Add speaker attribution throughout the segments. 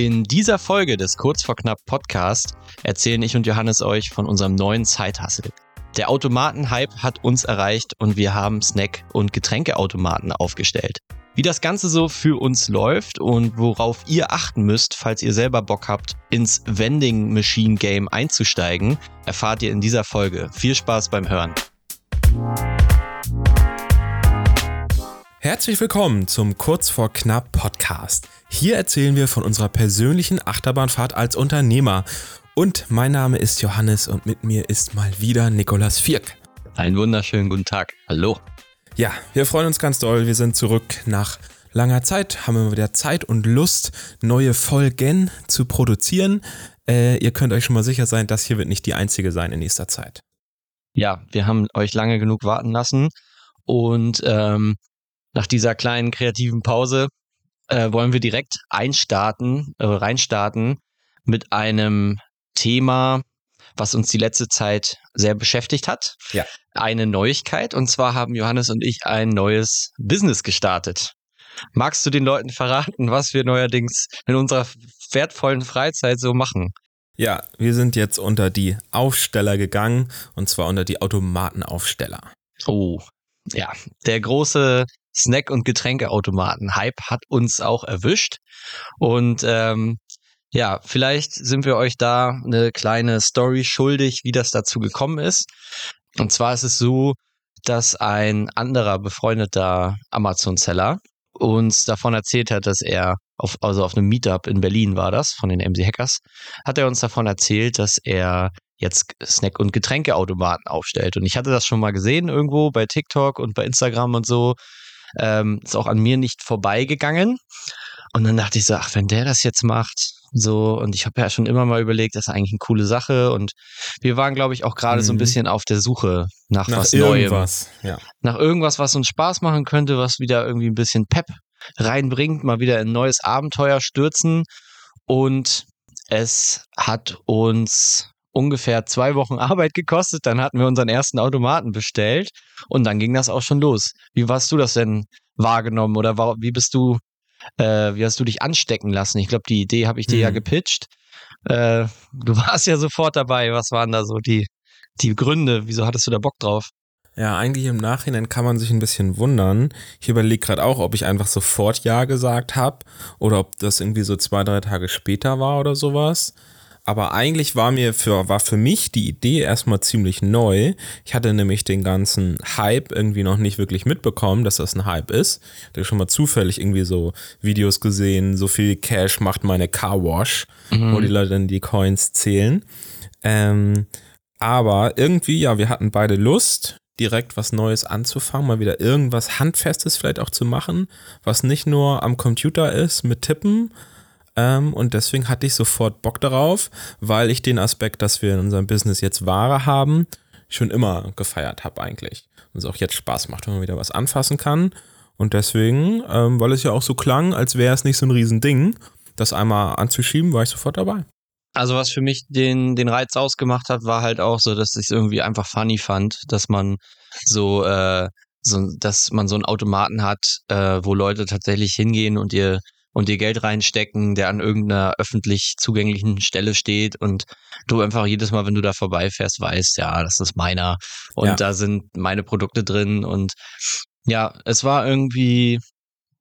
Speaker 1: In dieser Folge des Kurz vor Knapp Podcast erzählen ich und Johannes euch von unserem neuen Zeithassel. Der Automatenhype hat uns erreicht und wir haben Snack- und Getränkeautomaten aufgestellt. Wie das Ganze so für uns läuft und worauf ihr achten müsst, falls ihr selber Bock habt, ins Vending Machine Game einzusteigen, erfahrt ihr in dieser Folge. Viel Spaß beim Hören.
Speaker 2: Herzlich willkommen zum Kurz vor Knapp Podcast. Hier erzählen wir von unserer persönlichen Achterbahnfahrt als Unternehmer. Und mein Name ist Johannes und mit mir ist mal wieder Nikolas Vierk.
Speaker 1: Einen wunderschönen guten Tag. Hallo.
Speaker 2: Ja, wir freuen uns ganz doll. Wir sind zurück nach langer Zeit, haben wir wieder Zeit und Lust, neue Folgen zu produzieren. Äh, ihr könnt euch schon mal sicher sein, das hier wird nicht die einzige sein in nächster Zeit.
Speaker 1: Ja, wir haben euch lange genug warten lassen und ähm, nach dieser kleinen kreativen Pause äh, wollen wir direkt einstarten, äh, reinstarten mit einem Thema, was uns die letzte Zeit sehr beschäftigt hat.
Speaker 2: Ja.
Speaker 1: Eine Neuigkeit. Und zwar haben Johannes und ich ein neues Business gestartet. Magst du den Leuten verraten, was wir neuerdings in unserer wertvollen Freizeit so machen?
Speaker 2: Ja, wir sind jetzt unter die Aufsteller gegangen und zwar unter die Automatenaufsteller.
Speaker 1: Oh, ja, der große Snack- und Getränkeautomaten-Hype hat uns auch erwischt. Und ähm, ja, vielleicht sind wir euch da eine kleine Story schuldig, wie das dazu gekommen ist. Und zwar ist es so, dass ein anderer befreundeter Amazon-Seller uns davon erzählt hat, dass er auf, also auf einem Meetup in Berlin war das, von den MC Hackers, hat er uns davon erzählt, dass er jetzt Snack- und Getränkeautomaten aufstellt. Und ich hatte das schon mal gesehen irgendwo bei TikTok und bei Instagram und so. Ähm, ist auch an mir nicht vorbeigegangen. Und dann dachte ich so, ach, wenn der das jetzt macht, so, und ich habe ja schon immer mal überlegt, das ist eigentlich eine coole Sache. Und wir waren, glaube ich, auch gerade mhm. so ein mhm. bisschen auf der Suche nach, nach was
Speaker 2: irgendwas, Neuem. Ja.
Speaker 1: Nach irgendwas, was uns Spaß machen könnte, was wieder irgendwie ein bisschen Pep reinbringt, mal wieder ein neues Abenteuer stürzen. Und es hat uns ungefähr zwei Wochen Arbeit gekostet. Dann hatten wir unseren ersten Automaten bestellt und dann ging das auch schon los. Wie hast du das denn wahrgenommen oder wie bist du, äh, wie hast du dich anstecken lassen? Ich glaube, die Idee habe ich dir mhm. ja gepitcht. Äh, du warst ja sofort dabei. Was waren da so die, die Gründe? Wieso hattest du da Bock drauf?
Speaker 2: Ja, eigentlich im Nachhinein kann man sich ein bisschen wundern. Ich überlege gerade auch, ob ich einfach sofort Ja gesagt habe oder ob das irgendwie so zwei, drei Tage später war oder sowas. Aber eigentlich war mir für, war für mich die Idee erstmal ziemlich neu. Ich hatte nämlich den ganzen Hype irgendwie noch nicht wirklich mitbekommen, dass das ein Hype ist. Ich hatte schon mal zufällig irgendwie so Videos gesehen, so viel Cash macht meine Car Wash, mhm. wo die Leute dann die Coins zählen. Ähm, aber irgendwie, ja, wir hatten beide Lust, direkt was Neues anzufangen, mal wieder irgendwas Handfestes vielleicht auch zu machen, was nicht nur am Computer ist mit Tippen, ähm, und deswegen hatte ich sofort Bock darauf, weil ich den Aspekt, dass wir in unserem Business jetzt Ware haben, schon immer gefeiert habe eigentlich. Und es auch jetzt Spaß macht, wenn man wieder was anfassen kann. Und deswegen, ähm, weil es ja auch so klang, als wäre es nicht so ein Riesending, das einmal anzuschieben, war ich sofort dabei.
Speaker 1: Also was für mich den, den Reiz ausgemacht hat, war halt auch so, dass ich es irgendwie einfach funny fand, dass man so, äh, so, dass man so einen Automaten hat, äh, wo Leute tatsächlich hingehen und ihr und dir Geld reinstecken, der an irgendeiner öffentlich zugänglichen Stelle steht und du einfach jedes Mal, wenn du da vorbeifährst, weißt, ja, das ist meiner und ja. da sind meine Produkte drin und ja, es war irgendwie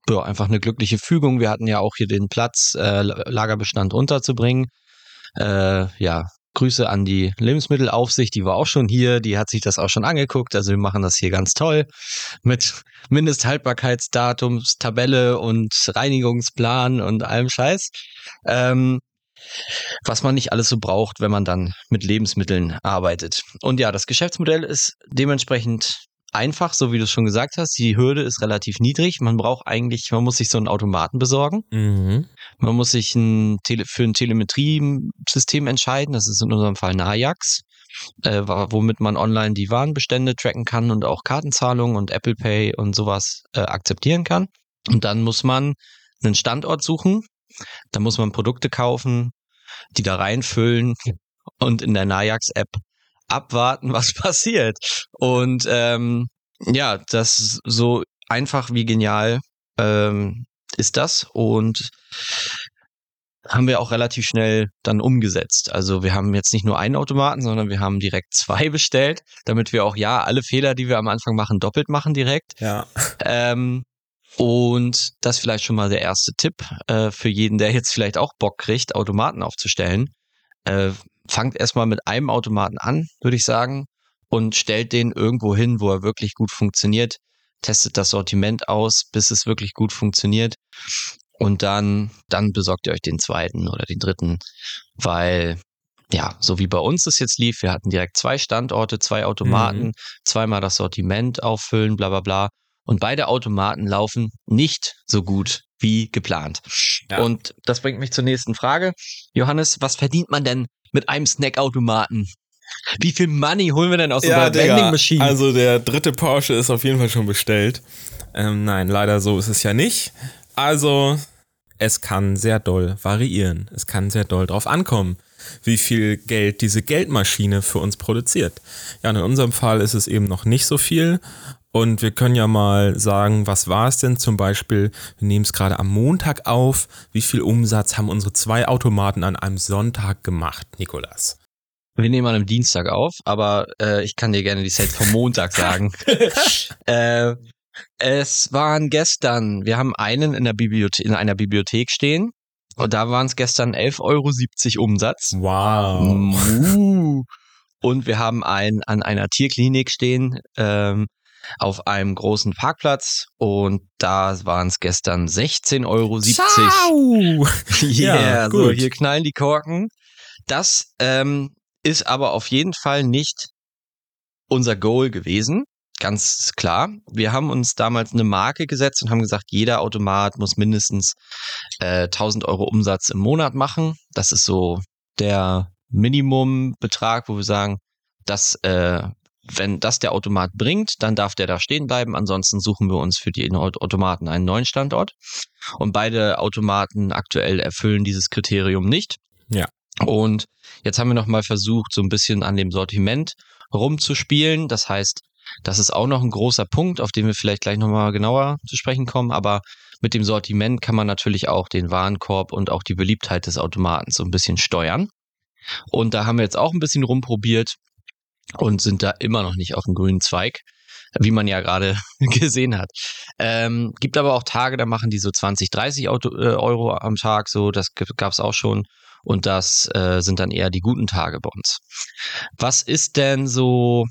Speaker 1: ja, einfach eine glückliche Fügung. Wir hatten ja auch hier den Platz, äh, Lagerbestand unterzubringen. Äh, ja, Grüße an die Lebensmittelaufsicht, die war auch schon hier, die hat sich das auch schon angeguckt. Also wir machen das hier ganz toll mit Mindesthaltbarkeitsdatumstabelle und Reinigungsplan und allem Scheiß. Ähm, was man nicht alles so braucht, wenn man dann mit Lebensmitteln arbeitet. Und ja, das Geschäftsmodell ist dementsprechend einfach, so wie du es schon gesagt hast. Die Hürde ist relativ niedrig. Man braucht eigentlich, man muss sich so einen Automaten besorgen. Mhm. Man muss sich ein Tele für ein Telemetriesystem entscheiden. Das ist in unserem Fall ein Ajax, äh, womit man online die Warenbestände tracken kann und auch Kartenzahlungen und Apple Pay und sowas äh, akzeptieren kann. Und dann muss man einen Standort suchen. Da muss man Produkte kaufen, die da reinfüllen und in der Najax-App abwarten, was passiert. Und ähm, ja, das so einfach wie genial ähm, ist das. Und haben wir auch relativ schnell dann umgesetzt. Also wir haben jetzt nicht nur einen Automaten, sondern wir haben direkt zwei bestellt, damit wir auch ja alle Fehler, die wir am Anfang machen, doppelt machen direkt.
Speaker 2: Ja.
Speaker 1: Ähm, und das vielleicht schon mal der erste Tipp äh, für jeden, der jetzt vielleicht auch Bock kriegt, Automaten aufzustellen. Äh, fangt erstmal mit einem Automaten an, würde ich sagen, und stellt den irgendwo hin, wo er wirklich gut funktioniert. Testet das Sortiment aus, bis es wirklich gut funktioniert. Und dann, dann besorgt ihr euch den zweiten oder den dritten, weil ja, so wie bei uns es jetzt lief, wir hatten direkt zwei Standorte, zwei Automaten, mhm. zweimal das Sortiment auffüllen, bla bla bla. Und beide Automaten laufen nicht so gut wie geplant. Ja. Und das bringt mich zur nächsten Frage. Johannes, was verdient man denn mit einem Snackautomaten? Wie viel Money holen wir denn aus ja, unserer Vending Machine?
Speaker 2: Also der dritte Porsche ist auf jeden Fall schon bestellt. Ähm, nein, leider so ist es ja nicht. Also, es kann sehr doll variieren. Es kann sehr doll drauf ankommen, wie viel Geld diese Geldmaschine für uns produziert. Ja, in unserem Fall ist es eben noch nicht so viel. Und wir können ja mal sagen, was war es denn zum Beispiel? Wir nehmen es gerade am Montag auf. Wie viel Umsatz haben unsere zwei Automaten an einem Sonntag gemacht, Nikolas?
Speaker 1: Wir nehmen an einem Dienstag auf, aber äh, ich kann dir gerne die Sales vom Montag sagen. äh, es waren gestern, wir haben einen in, der Bibliothe in einer Bibliothek stehen und da waren es gestern 11,70 Euro Umsatz.
Speaker 2: Wow.
Speaker 1: Und wir haben einen an einer Tierklinik stehen ähm, auf einem großen Parkplatz und da waren es gestern 16,70 Euro.
Speaker 2: Ciao.
Speaker 1: yeah, ja, so hier knallen die Korken. Das ähm, ist aber auf jeden Fall nicht unser Goal gewesen. Ganz klar. Wir haben uns damals eine Marke gesetzt und haben gesagt, jeder Automat muss mindestens äh, 1000 Euro Umsatz im Monat machen. Das ist so der Minimumbetrag, wo wir sagen, dass äh, wenn das der Automat bringt, dann darf der da stehen bleiben. Ansonsten suchen wir uns für die Automaten einen neuen Standort. Und beide Automaten aktuell erfüllen dieses Kriterium nicht.
Speaker 2: Ja.
Speaker 1: Und jetzt haben wir nochmal versucht, so ein bisschen an dem Sortiment rumzuspielen. Das heißt, das ist auch noch ein großer Punkt, auf den wir vielleicht gleich nochmal genauer zu sprechen kommen. Aber mit dem Sortiment kann man natürlich auch den Warenkorb und auch die Beliebtheit des Automaten so ein bisschen steuern. Und da haben wir jetzt auch ein bisschen rumprobiert und sind da immer noch nicht auf dem grünen Zweig, wie man ja gerade gesehen hat. Ähm, gibt aber auch Tage, da machen die so 20, 30 Auto, äh, Euro am Tag, so das gab es auch schon. Und das äh, sind dann eher die guten Tage bei uns. Was ist denn so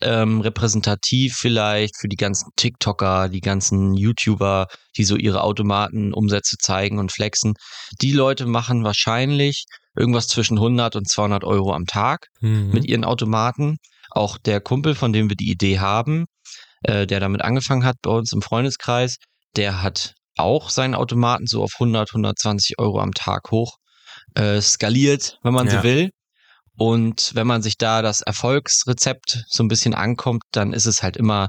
Speaker 1: ähm, repräsentativ vielleicht für die ganzen TikToker, die ganzen YouTuber, die so ihre Automatenumsätze zeigen und flexen? Die Leute machen wahrscheinlich irgendwas zwischen 100 und 200 Euro am Tag mhm. mit ihren Automaten. Auch der Kumpel, von dem wir die Idee haben, äh, der damit angefangen hat bei uns im Freundeskreis, der hat auch seinen Automaten so auf 100, 120 Euro am Tag hoch äh, skaliert, wenn man ja. so will. Und wenn man sich da das Erfolgsrezept so ein bisschen ankommt, dann ist es halt immer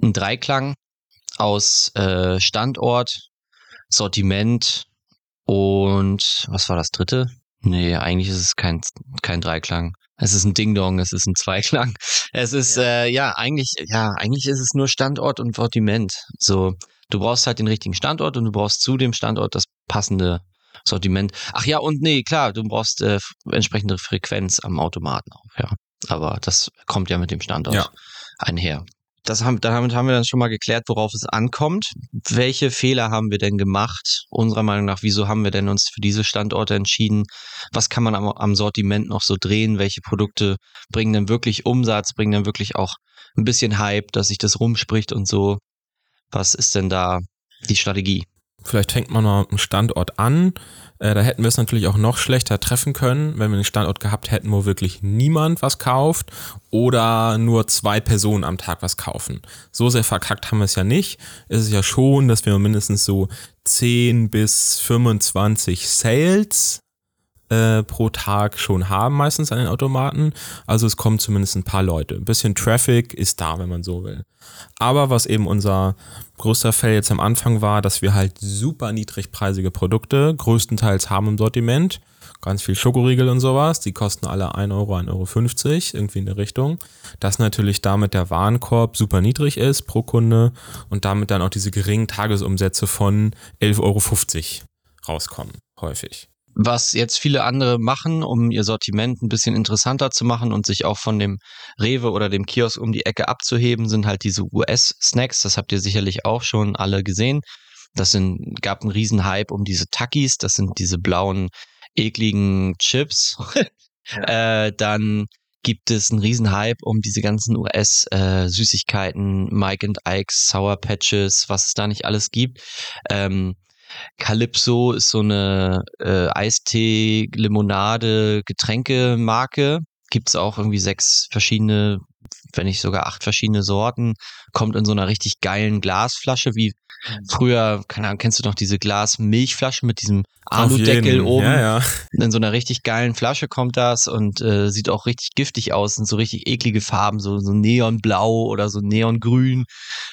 Speaker 1: ein Dreiklang aus äh, Standort, Sortiment und was war das dritte? Nee, eigentlich ist es kein, kein Dreiklang. Es ist ein Ding-Dong, es ist ein Zweiklang. Es ist, ja. Äh, ja, eigentlich, ja, eigentlich ist es nur Standort und Sortiment. So, du brauchst halt den richtigen Standort und du brauchst zu dem Standort das passende Sortiment. Ach ja, und nee, klar, du brauchst äh, entsprechende Frequenz am Automaten auch, ja. Aber das kommt ja mit dem Standort ja. einher. Das haben, damit haben wir dann schon mal geklärt, worauf es ankommt. Welche Fehler haben wir denn gemacht? Unserer Meinung nach, wieso haben wir denn uns für diese Standorte entschieden? Was kann man am, am Sortiment noch so drehen? Welche Produkte bringen denn wirklich Umsatz, bringen dann wirklich auch ein bisschen Hype, dass sich das rumspricht und so? Was ist denn da die Strategie?
Speaker 2: Vielleicht fängt man mal einen Standort an. Äh, da hätten wir es natürlich auch noch schlechter treffen können, wenn wir einen Standort gehabt hätten, wo wirklich niemand was kauft oder nur zwei Personen am Tag was kaufen. So sehr verkackt haben wir es ja nicht. Es ist ja schon, dass wir mindestens so 10 bis 25 Sales äh, pro Tag schon haben, meistens an den Automaten. Also es kommen zumindest ein paar Leute. Ein bisschen Traffic ist da, wenn man so will. Aber was eben unser größter Fell jetzt am Anfang war, dass wir halt super niedrigpreisige Produkte größtenteils haben im Sortiment. Ganz viel Schokoriegel und sowas. Die kosten alle 1 Euro, 1,50 Euro, irgendwie in der Richtung. Dass natürlich damit der Warenkorb super niedrig ist pro Kunde und damit dann auch diese geringen Tagesumsätze von 11,50 Euro rauskommen, häufig.
Speaker 1: Was jetzt viele andere machen, um ihr Sortiment ein bisschen interessanter zu machen und sich auch von dem Rewe oder dem Kiosk um die Ecke abzuheben, sind halt diese US-Snacks. Das habt ihr sicherlich auch schon alle gesehen. Das sind, gab einen riesen Hype um diese Takis. Das sind diese blauen, ekligen Chips. ja. äh, dann gibt es einen riesen Hype um diese ganzen US-Süßigkeiten, äh, Mike and Ike's, Sour Patches, was es da nicht alles gibt. Ähm, Calypso ist so eine äh, Eistee, Limonade, Getränkemarke. Gibt's auch irgendwie sechs verschiedene, wenn nicht sogar acht verschiedene Sorten. Kommt in so einer richtig geilen Glasflasche, wie mhm. früher, keine Ahnung, kennst du noch diese Glas-Milchflaschen mit diesem Aludeckel oben? Ja, ja. In so einer richtig geilen Flasche kommt das und äh, sieht auch richtig giftig aus, sind so richtig eklige Farben, so, so Neonblau oder so Neongrün.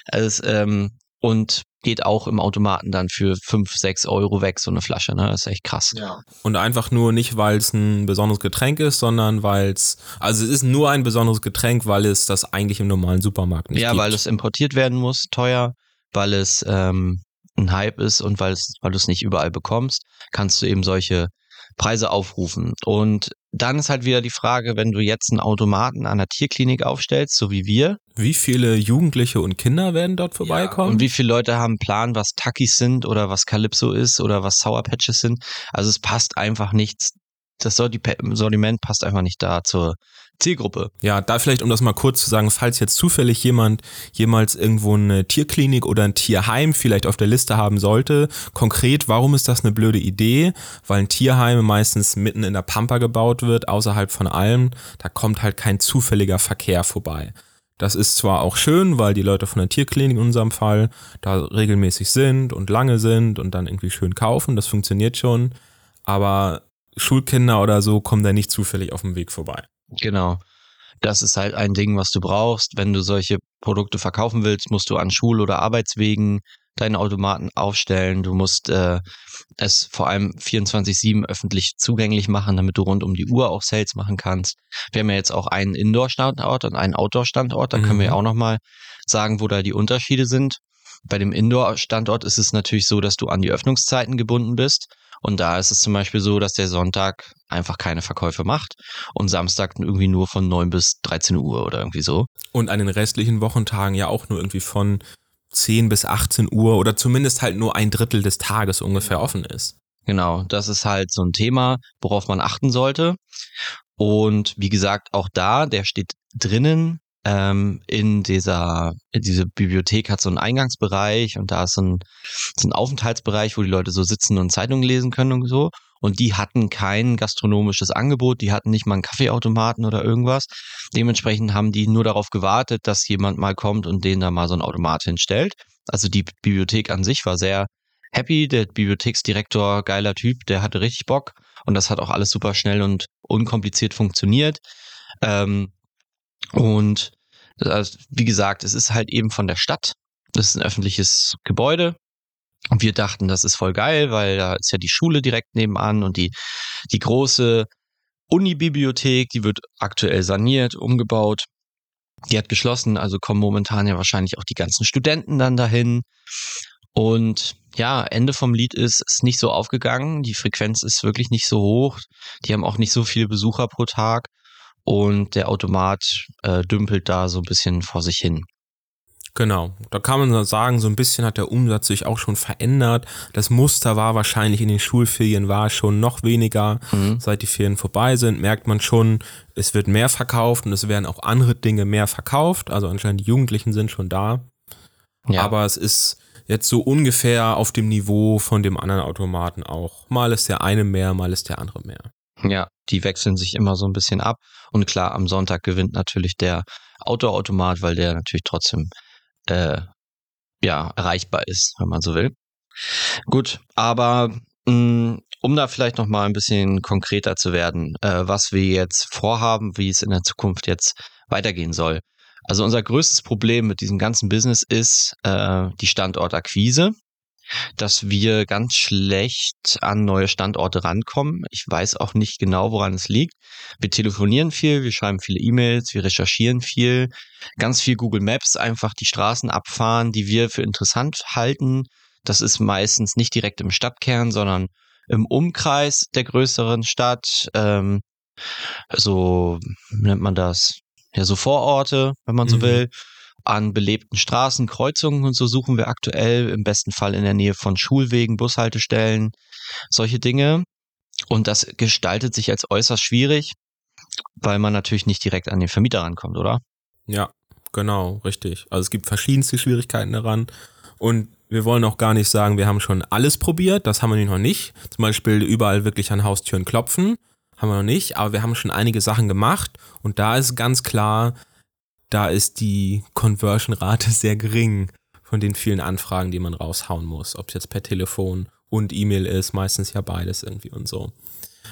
Speaker 1: Also, ähm, und geht auch im Automaten dann für 5, 6 Euro weg, so eine Flasche. Ne? Das ist echt krass.
Speaker 2: Ja. Und einfach nur nicht, weil es ein besonderes Getränk ist, sondern weil es, also es ist nur ein besonderes Getränk, weil es das eigentlich im normalen Supermarkt nicht
Speaker 1: ja,
Speaker 2: gibt.
Speaker 1: Ja, weil es importiert werden muss, teuer, weil es ähm, ein Hype ist und weil, es, weil du es nicht überall bekommst, kannst du eben solche Preise aufrufen. Und dann ist halt wieder die Frage, wenn du jetzt einen Automaten an der Tierklinik aufstellst, so wie wir.
Speaker 2: Wie viele Jugendliche und Kinder werden dort vorbeikommen?
Speaker 1: Ja, und wie viele Leute haben einen Plan, was Takis sind oder was Calypso ist oder was Sour Patches sind? Also es passt einfach nichts. Das Sortiment passt einfach nicht da zur, Zielgruppe.
Speaker 2: Ja, da vielleicht, um das mal kurz zu sagen, falls jetzt zufällig jemand jemals irgendwo eine Tierklinik oder ein Tierheim vielleicht auf der Liste haben sollte, konkret, warum ist das eine blöde Idee? Weil ein Tierheim meistens mitten in der Pampa gebaut wird, außerhalb von allem, da kommt halt kein zufälliger Verkehr vorbei. Das ist zwar auch schön, weil die Leute von der Tierklinik in unserem Fall da regelmäßig sind und lange sind und dann irgendwie schön kaufen, das funktioniert schon, aber Schulkinder oder so kommen da nicht zufällig auf dem Weg vorbei.
Speaker 1: Genau. Das ist halt ein Ding, was du brauchst. Wenn du solche Produkte verkaufen willst, musst du an Schul- oder Arbeitswegen deine Automaten aufstellen. Du musst äh, es vor allem 24-7 öffentlich zugänglich machen, damit du rund um die Uhr auch Sales machen kannst. Wir haben ja jetzt auch einen Indoor-Standort und einen Outdoor-Standort. Da mhm. können wir ja mhm. auch nochmal sagen, wo da die Unterschiede sind. Bei dem Indoor-Standort ist es natürlich so, dass du an die Öffnungszeiten gebunden bist. Und da ist es zum Beispiel so, dass der Sonntag einfach keine Verkäufe macht und Samstag irgendwie nur von 9 bis 13 Uhr oder irgendwie so.
Speaker 2: Und an den restlichen Wochentagen ja auch nur irgendwie von 10 bis 18 Uhr oder zumindest halt nur ein Drittel des Tages ungefähr offen ist.
Speaker 1: Genau, das ist halt so ein Thema, worauf man achten sollte. Und wie gesagt, auch da, der steht drinnen ähm, in dieser, diese Bibliothek hat so einen Eingangsbereich und da ist so ein, so ein Aufenthaltsbereich, wo die Leute so sitzen und Zeitungen lesen können und so. Und die hatten kein gastronomisches Angebot, die hatten nicht mal einen Kaffeeautomaten oder irgendwas. Dementsprechend haben die nur darauf gewartet, dass jemand mal kommt und denen da mal so ein Automat hinstellt. Also die Bibliothek an sich war sehr happy. Der Bibliotheksdirektor, geiler Typ, der hatte richtig Bock. Und das hat auch alles super schnell und unkompliziert funktioniert. Ähm, und also, wie gesagt, es ist halt eben von der Stadt. Das ist ein öffentliches Gebäude. Und wir dachten, das ist voll geil, weil da ist ja die Schule direkt nebenan und die, die große Unibibliothek, die wird aktuell saniert, umgebaut. Die hat geschlossen, also kommen momentan ja wahrscheinlich auch die ganzen Studenten dann dahin. Und ja, Ende vom Lied ist, ist nicht so aufgegangen. Die Frequenz ist wirklich nicht so hoch. Die haben auch nicht so viele Besucher pro Tag und der Automat äh, dümpelt da so ein bisschen vor sich hin.
Speaker 2: Genau, da kann man sagen, so ein bisschen hat der Umsatz sich auch schon verändert. Das Muster war wahrscheinlich in den Schulferien war schon noch weniger. Mhm. Seit die Ferien vorbei sind, merkt man schon, es wird mehr verkauft und es werden auch andere Dinge mehr verkauft. Also anscheinend die Jugendlichen sind schon da. Ja. Aber es ist jetzt so ungefähr auf dem Niveau von dem anderen Automaten auch. Mal ist der eine mehr, mal ist der andere mehr.
Speaker 1: Ja, die wechseln sich immer so ein bisschen ab. Und klar, am Sonntag gewinnt natürlich der Autoautomat, weil der natürlich trotzdem äh, ja erreichbar ist, wenn man so will. Gut, aber mh, mm, um da vielleicht noch mal ein bisschen konkreter zu werden, äh, was wir jetzt vorhaben, wie es in der Zukunft jetzt weitergehen soll. Also unser größtes Problem mit diesem ganzen Business ist äh, die Standortakquise dass wir ganz schlecht an neue Standorte rankommen. Ich weiß auch nicht genau, woran es liegt. Wir telefonieren viel, wir schreiben viele E-Mails, wir recherchieren viel, ganz viel Google Maps, einfach die Straßen abfahren, die wir für interessant halten. Das ist meistens nicht direkt im Stadtkern, sondern im Umkreis der größeren Stadt, ähm, so nennt man das, ja, so Vororte, wenn man so
Speaker 2: Mhm.
Speaker 1: will, an belebten Straßen, Kreuzungen und so suchen wir aktuell, im besten Fall in der Nähe von Schulwegen, Bushaltestellen, solche Dinge. Und das gestaltet sich als äußerst schwierig, weil man natürlich nicht direkt an den Vermieter rankommt, oder?
Speaker 2: Ja, genau, richtig. Also es gibt verschiedenste Schwierigkeiten daran. Und wir wollen auch gar nicht sagen, wir haben schon alles probiert. Das haben wir noch nicht. Zum Beispiel überall wirklich an Haustüren klopfen. Haben wir noch nicht. Aber wir haben schon einige Sachen gemacht. Und da ist ganz klar, da ist die Conversion-Rate sehr gering von den vielen Anfragen, die man raushauen muss. Ob es jetzt per Telefon und E-Mail ist, meistens ja beides irgendwie und so.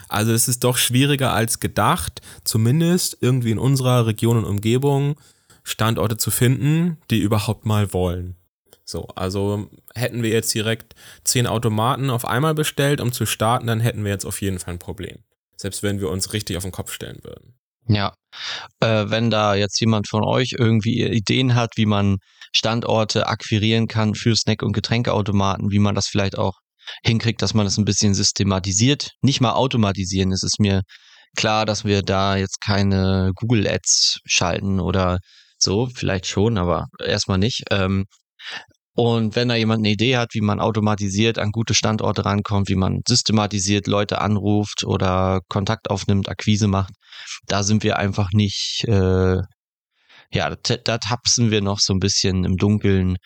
Speaker 2: Also es ist doch schwieriger als gedacht, zumindest irgendwie in unserer Region und Umgebung Standorte zu finden, die überhaupt mal wollen. So, also hätten wir jetzt direkt zehn Automaten auf einmal bestellt, um zu starten, dann hätten wir jetzt auf jeden Fall ein Problem. Selbst wenn wir uns richtig auf den Kopf stellen würden.
Speaker 1: Ja. Äh, wenn da jetzt jemand von euch irgendwie Ideen hat, wie man Standorte akquirieren kann für Snack- und Getränkeautomaten, wie man das vielleicht auch hinkriegt, dass man das ein bisschen systematisiert, nicht mal automatisieren. Es ist mir klar, dass wir da jetzt keine Google Ads schalten oder so, vielleicht schon, aber erstmal nicht. Ähm, und wenn da jemand eine Idee hat, wie man automatisiert an gute Standorte rankommt, wie man systematisiert Leute anruft oder Kontakt aufnimmt, Akquise macht, da sind wir einfach nicht, äh, ja, da, da tapsen wir noch so ein bisschen im Dunkeln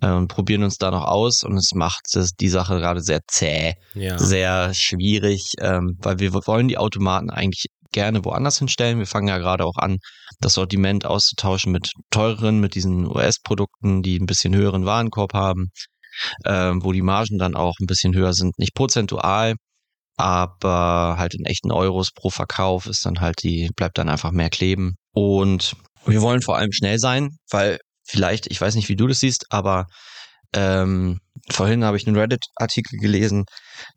Speaker 1: äh, und probieren uns da noch aus und es macht das, die Sache gerade sehr zäh,
Speaker 2: Ja.
Speaker 1: sehr schwierig, ähm, weil wir wollen die Automaten eigentlich gerne woanders hinstellen. Wir fangen ja gerade auch an, das Sortiment auszutauschen mit teureren, mit diesen US-Produkten, die ein bisschen höheren Warenkorb haben, ähm, wo die Margen dann auch ein bisschen höher sind, nicht prozentual, aber halt in echten Euros pro Verkauf ist dann halt die, bleibt dann einfach mehr kleben. Und wir wollen vor allem schnell sein, weil vielleicht, ich weiß nicht, wie du das siehst, aber ähm, vorhin habe ich einen Reddit-Artikel gelesen,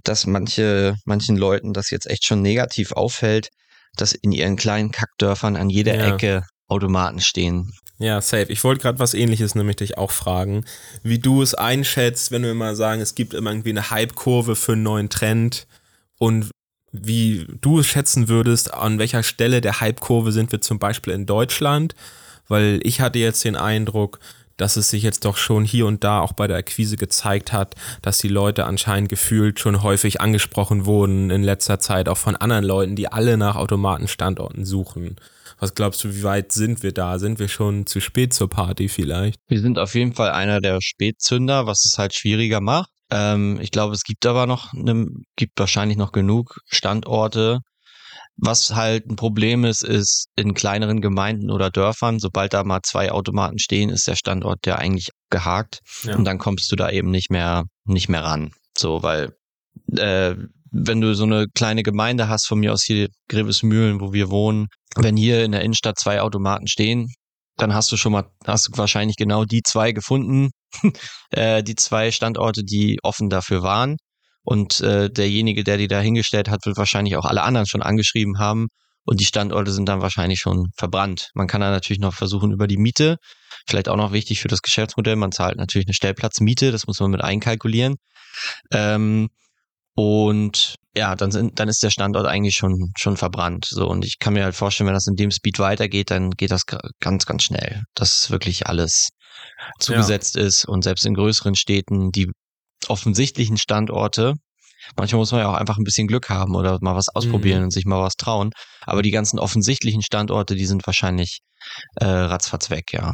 Speaker 1: dass manche, manchen Leuten das jetzt echt schon negativ auffällt, dass in ihren kleinen Kackdörfern an jeder
Speaker 2: Ja.
Speaker 1: Ecke Automaten stehen.
Speaker 2: Ja, safe. Ich wollte gerade was ähnliches nämlich dich auch fragen, wie du es einschätzt, wenn wir immer sagen, es gibt immer irgendwie eine Hype-Kurve für einen neuen Trend und wie du es schätzen würdest, an welcher Stelle der Hype-Kurve sind wir zum Beispiel in Deutschland, weil ich hatte jetzt den Eindruck, dass es sich jetzt doch schon hier und da auch bei der Akquise gezeigt hat, dass die Leute anscheinend gefühlt schon häufig angesprochen wurden in letzter Zeit, auch von anderen Leuten, die alle nach Automatenstandorten suchen. Was glaubst du, wie weit sind wir da? Sind wir schon zu spät zur Party vielleicht?
Speaker 1: Wir sind auf jeden Fall einer der Spätzünder, was es halt schwieriger macht. Ähm, ich glaube, es gibt aber noch, ne, gibt wahrscheinlich noch genug Standorte. Was halt ein Problem ist, ist in kleineren Gemeinden oder Dörfern, sobald da mal zwei Automaten stehen, ist der Standort ja eigentlich gehakt
Speaker 2: Ja.
Speaker 1: und dann kommst du da eben nicht mehr, nicht mehr ran. So, weil äh, wenn du so eine kleine Gemeinde hast, von mir aus hier Grevesmühlen, wo wir wohnen, wenn hier in der Innenstadt zwei Automaten stehen, dann hast du schon mal, hast du wahrscheinlich genau die zwei gefunden, äh, die zwei Standorte, die offen dafür waren. Und äh, derjenige, der die da hingestellt hat, wird wahrscheinlich auch alle anderen schon angeschrieben haben. Und die Standorte sind dann wahrscheinlich schon verbrannt. Man kann da natürlich noch versuchen über die Miete. Vielleicht auch noch wichtig für das Geschäftsmodell. Man zahlt natürlich eine Stellplatzmiete. Das muss man mit einkalkulieren. Ähm, und ja, dann sind, dann ist der Standort eigentlich schon, schon verbrannt. So, und ich kann mir halt vorstellen, wenn das in dem Speed weitergeht, dann geht das ganz, ganz schnell. Dass wirklich alles zugesetzt ist und selbst in größeren Städten die offensichtlichen Standorte, manchmal muss man ja auch einfach ein bisschen Glück haben oder mal was ausprobieren
Speaker 2: Mhm.
Speaker 1: und sich mal was trauen. Aber die ganzen offensichtlichen Standorte, die sind wahrscheinlich äh, ratzfatz weg, ja.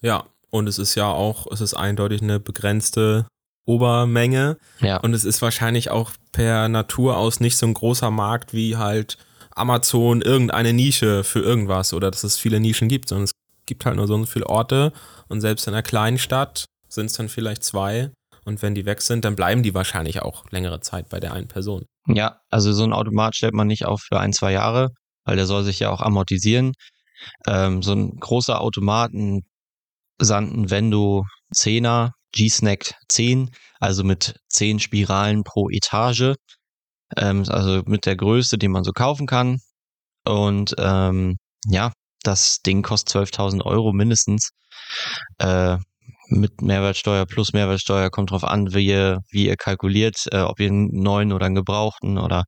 Speaker 2: Ja, und es ist ja auch, es ist eindeutig eine begrenzte Obermenge
Speaker 1: Ja.
Speaker 2: und es ist wahrscheinlich auch per Natur aus nicht so ein großer Markt wie halt Amazon irgendeine Nische für irgendwas oder dass es viele Nischen gibt, sondern es gibt halt nur so und so viele Orte und selbst in einer kleinen Stadt sind es dann vielleicht zwei und wenn die weg sind, dann bleiben die wahrscheinlich auch längere Zeit bei der einen Person.
Speaker 1: Ja, also so ein Automat stellt man nicht auf für ein, zwei Jahre, weil der soll sich ja auch amortisieren. Ähm, so ein großer Automat, ein Vendo 10er, G-Snack 10, also mit 10 Spiralen pro Etage. Ähm, also mit der Größe, die man so kaufen kann. Und ähm, ja, das Ding kostet 12.000 Euro mindestens. Äh, mit Mehrwertsteuer plus Mehrwertsteuer kommt drauf an, wie ihr, wie ihr kalkuliert, äh, ob ihr einen neuen oder einen gebrauchten oder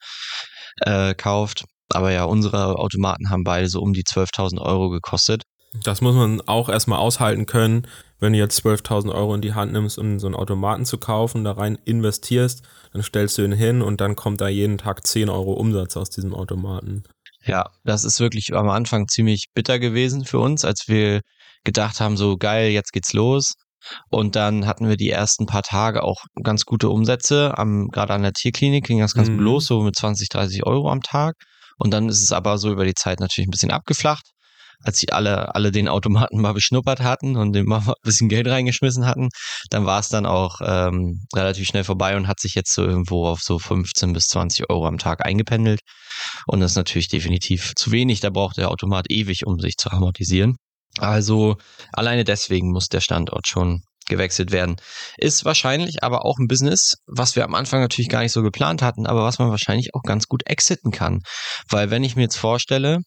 Speaker 1: äh, kauft. Aber ja, unsere Automaten haben beide so um die 12.000 Euro gekostet.
Speaker 2: Das muss man auch erstmal aushalten können, wenn du jetzt 12.000 Euro in die Hand nimmst, um so einen Automaten zu kaufen, da rein investierst, dann stellst du ihn hin und dann kommt da jeden Tag 10 Euro Umsatz aus diesem Automaten.
Speaker 1: Ja, das ist wirklich am Anfang ziemlich bitter gewesen für uns, als wir gedacht haben, so geil, jetzt geht's los. Und dann hatten wir die ersten paar Tage auch ganz gute Umsätze. Am, gerade an der Tierklinik ging das ganz mhm. los, so mit 20, 30 Euro am Tag. Und dann ist es aber so über die Zeit natürlich ein bisschen abgeflacht als sie alle, alle den Automaten mal beschnuppert hatten und dem mal ein bisschen Geld reingeschmissen hatten, dann war es dann auch ähm, relativ schnell vorbei und hat sich jetzt so irgendwo auf so 15 bis 20 Euro am Tag eingependelt. Und das ist natürlich definitiv zu wenig. Da braucht der Automat ewig, um sich zu amortisieren. Also alleine deswegen muss der Standort schon gewechselt werden. Ist wahrscheinlich aber auch ein Business, was wir am Anfang natürlich gar nicht so geplant hatten, aber was man wahrscheinlich auch ganz gut exiten kann. Weil wenn ich mir jetzt vorstelle,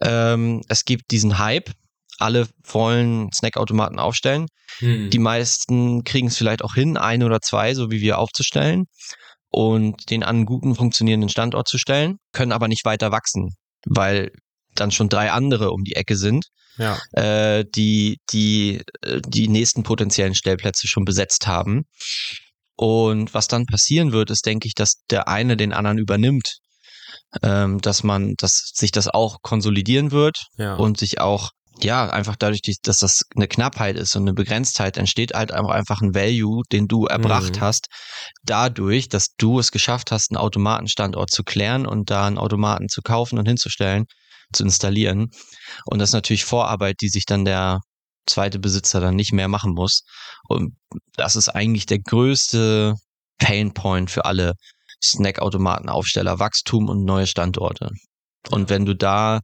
Speaker 1: ähm, es gibt diesen Hype. Alle wollen Snackautomaten aufstellen. Hm. Die meisten kriegen es vielleicht auch hin, ein oder zwei, so wie wir aufzustellen und den an einen guten funktionierenden Standort zu stellen, können aber nicht weiter wachsen, weil dann schon drei andere um die Ecke sind, ja. äh, die, die äh, die nächsten potenziellen Stellplätze schon besetzt haben. Und was dann passieren wird, ist, denke ich, dass der eine den anderen übernimmt ähm, dass man, dass sich das auch konsolidieren wird ja. und sich auch ja, einfach dadurch, dass das eine Knappheit ist und eine Begrenztheit, entsteht halt einfach ein Value, den du erbracht mhm. hast, dadurch, dass du es geschafft hast, einen Automatenstandort zu klären und da einen Automaten zu kaufen und hinzustellen, zu installieren. Und das ist natürlich Vorarbeit, die sich dann der zweite Besitzer dann nicht mehr machen muss. Und das ist eigentlich der größte Painpoint für alle Snackautomatenaufsteller, Wachstum und neue Standorte. Und wenn du da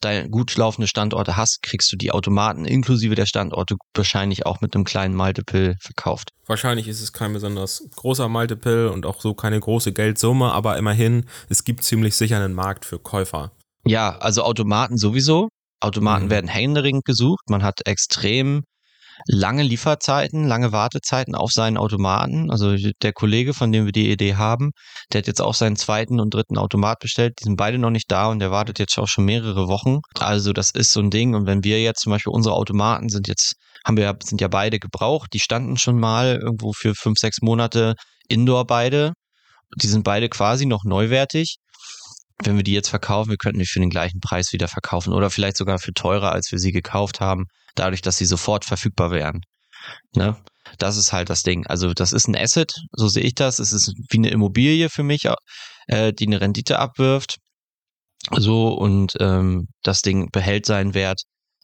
Speaker 1: deine gut laufende Standorte hast, kriegst du die Automaten inklusive der Standorte wahrscheinlich auch mit einem kleinen Multiple verkauft.
Speaker 2: Wahrscheinlich ist es kein besonders großer Multiple und auch so keine große Geldsumme, aber immerhin, es gibt ziemlich sicher einen Markt für Käufer.
Speaker 1: Ja, also Automaten sowieso. Automaten mhm. werden händeringend gesucht. Man hat extrem lange Lieferzeiten, lange Wartezeiten auf seinen Automaten. Also der Kollege, von dem wir die Idee haben, der hat jetzt auch seinen zweiten und dritten Automat bestellt. Die sind beide noch nicht da und der wartet jetzt auch schon mehrere Wochen. Also das ist so ein Ding. Und wenn wir jetzt zum Beispiel unsere Automaten sind jetzt, haben wir, sind ja beide gebraucht. Die standen schon mal irgendwo für fünf, sechs Monate Indoor beide. Die sind beide quasi noch neuwertig wenn wir die jetzt verkaufen, wir könnten die für den gleichen Preis wieder verkaufen oder vielleicht sogar für teurer, als wir sie gekauft haben dadurch, dass sie sofort verfügbar wären. Ne? Das ist halt das Ding. Also das ist ein Asset, so sehe ich das. Es ist wie eine Immobilie für mich, äh, die eine Rendite abwirft. So und ähm, das Ding behält seinen Wert,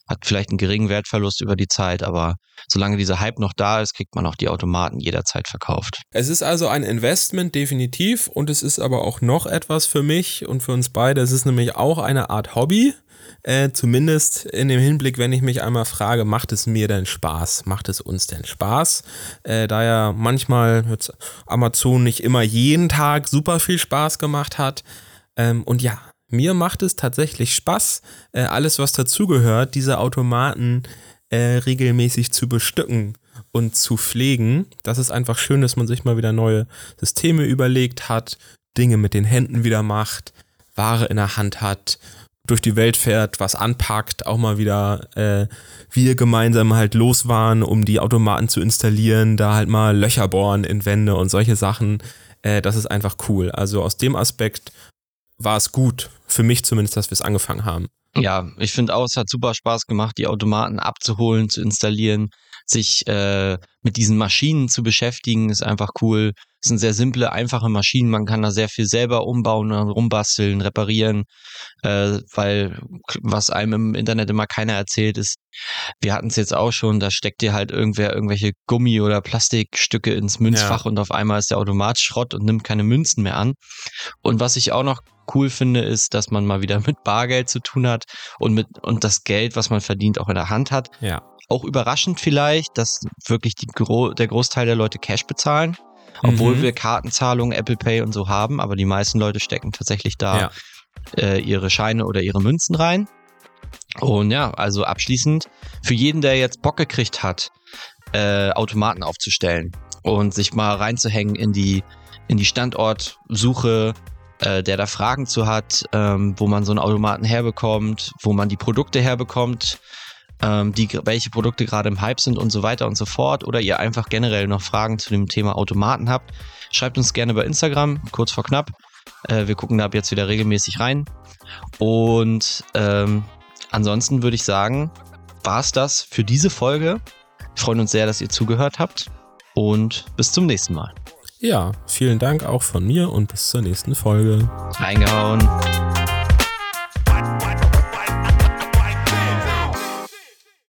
Speaker 1: hat vielleicht einen geringen Wertverlust über die Zeit, aber solange dieser Hype noch da ist, kriegt man auch die Automaten jederzeit verkauft.
Speaker 2: Es ist also ein Investment definitiv und es ist aber auch noch etwas für mich und für uns beide. Es ist nämlich auch eine Art Hobby. Äh, zumindest in dem Hinblick, wenn ich mich einmal frage, macht es mir denn Spaß? Macht es uns denn Spaß? Äh, da ja manchmal Amazon nicht immer jeden Tag super viel Spaß gemacht hat. Ähm, und ja, mir macht es tatsächlich Spaß, äh, alles was dazugehört, diese Automaten äh, regelmäßig zu bestücken und zu pflegen. Das ist einfach schön, dass man sich mal wieder neue Systeme überlegt hat, Dinge mit den Händen wieder macht, Ware in der Hand hat durch die Welt fährt, was anpackt, auch mal wieder äh, wir gemeinsam halt los waren, um die Automaten zu installieren, da halt mal Löcher bohren in Wände und solche Sachen. Äh, das ist einfach cool. Also aus dem Aspekt war es gut, für mich zumindest, dass wir es angefangen haben.
Speaker 1: Ja, ich finde auch, es hat super Spaß gemacht, die Automaten abzuholen, zu installieren, sich äh, mit diesen Maschinen zu beschäftigen, ist einfach cool. Es sind sehr simple, einfache Maschinen. Man kann da sehr viel selber umbauen, rumbasteln, reparieren, äh, weil was einem im Internet immer keiner erzählt ist, wir hatten es jetzt auch schon, da steckt dir halt irgendwer irgendwelche Gummi- oder Plastikstücke ins Münzfach ja. und auf einmal ist der Automat Schrott und nimmt keine Münzen mehr an. Und was ich auch noch cool finde, ist, dass man mal wieder mit Bargeld zu tun hat und mit und das Geld, was man verdient, auch in der Hand hat.
Speaker 2: Ja.
Speaker 1: Auch überraschend vielleicht, dass wirklich die, der Großteil der Leute Cash bezahlen, obwohl mhm. wir Kartenzahlungen, Apple Pay und so haben, aber die meisten Leute stecken tatsächlich da ja. äh, ihre Scheine oder ihre Münzen rein. Und ja, also abschließend, für jeden, der jetzt Bock gekriegt hat, äh, Automaten aufzustellen und sich mal reinzuhängen in die, in die Standortsuche, äh, der da Fragen zu hat, ähm, wo man so einen Automaten herbekommt, wo man die Produkte herbekommt, ähm, die, welche Produkte gerade im Hype sind und so weiter und so fort. Oder ihr einfach generell noch Fragen zu dem Thema Automaten habt, schreibt uns gerne bei Instagram, kurz vor knapp. Äh, wir gucken da ab jetzt wieder regelmäßig rein. Und ähm, ansonsten würde ich sagen, war es das für diese Folge. Wir freuen uns sehr, dass ihr zugehört habt und bis zum nächsten Mal.
Speaker 2: Ja, vielen Dank auch von mir und bis zur nächsten Folge.
Speaker 1: Reingehauen.